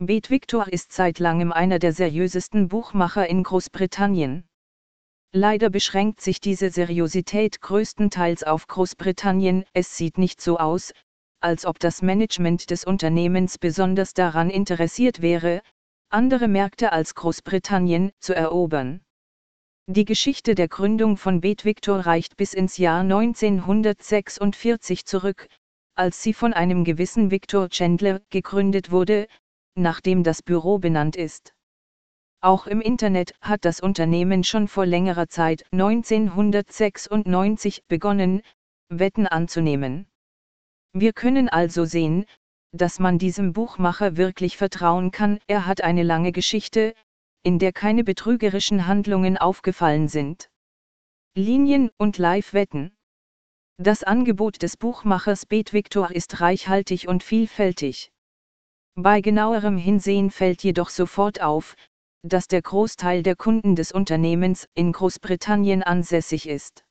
Bet Victor ist seit langem einer der seriösesten Buchmacher in Großbritannien. Leider beschränkt sich diese Seriosität größtenteils auf Großbritannien, es sieht nicht so aus, als ob das Management des Unternehmens besonders daran interessiert wäre, andere Märkte als Großbritannien zu erobern. Die Geschichte der Gründung von Bet Victor reicht bis ins Jahr 1946 zurück, als sie von einem gewissen Victor Chandler gegründet wurde, nachdem das Büro benannt ist. Auch im Internet hat das Unternehmen schon vor längerer Zeit 1996 begonnen, Wetten anzunehmen. Wir können also sehen, dass man diesem Buchmacher wirklich vertrauen kann, er hat eine lange Geschichte, in der keine betrügerischen Handlungen aufgefallen sind. Linien und Live-Wetten. Das Angebot des Buchmachers Bet Victor ist reichhaltig und vielfältig. Bei genauerem Hinsehen fällt jedoch sofort auf, dass der Großteil der Kunden des Unternehmens in Großbritannien ansässig ist.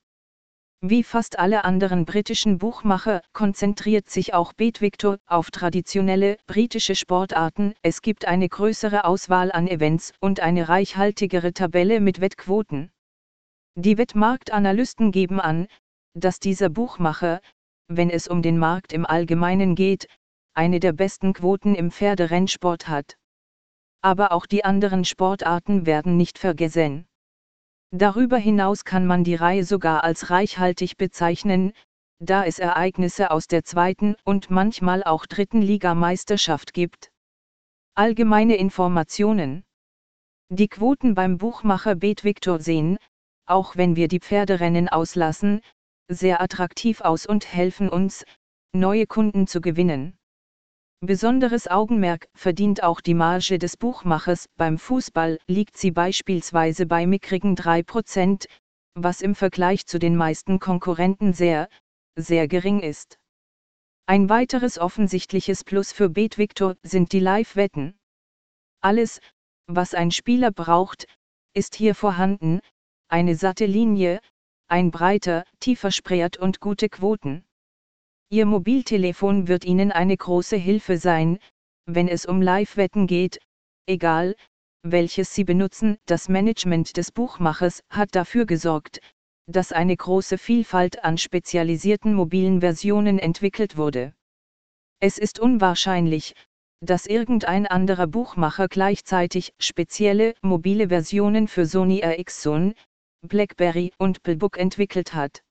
Wie fast alle anderen britischen Buchmacher konzentriert sich auch Bet Victor auf traditionelle britische Sportarten. Es gibt eine größere Auswahl an Events und eine reichhaltigere Tabelle mit Wettquoten. Die Wettmarktanalysten geben an, dass dieser Buchmacher, wenn es um den Markt im Allgemeinen geht, eine der besten Quoten im Pferderennsport hat. Aber auch die anderen Sportarten werden nicht vergessen. Darüber hinaus kann man die Reihe sogar als reichhaltig bezeichnen, da es Ereignisse aus der zweiten und manchmal auch dritten Ligameisterschaft gibt. Allgemeine Informationen. Die Quoten beim Buchmacher Bet Victor sehen, auch wenn wir die Pferderennen auslassen, sehr attraktiv aus und helfen uns, neue Kunden zu gewinnen. Besonderes Augenmerk verdient auch die Marge des Buchmachers. Beim Fußball liegt sie beispielsweise bei mickrigen 3%, was im Vergleich zu den meisten Konkurrenten sehr, sehr gering ist. Ein weiteres offensichtliches Plus für Bet Victor sind die Live-Wetten. Alles, was ein Spieler braucht, ist hier vorhanden, eine satte Linie, ein breiter, tiefer Spread und gute Quoten. Ihr Mobiltelefon wird Ihnen eine große Hilfe sein, wenn es um Live-Wetten geht, egal, welches Sie benutzen. Das Management des Buchmachers hat dafür gesorgt, dass eine große Vielfalt an spezialisierten mobilen Versionen entwickelt wurde. Es ist unwahrscheinlich, dass irgendein anderer Buchmacher gleichzeitig spezielle mobile Versionen für Sony Ericsson, BlackBerry und Pillbook entwickelt hat.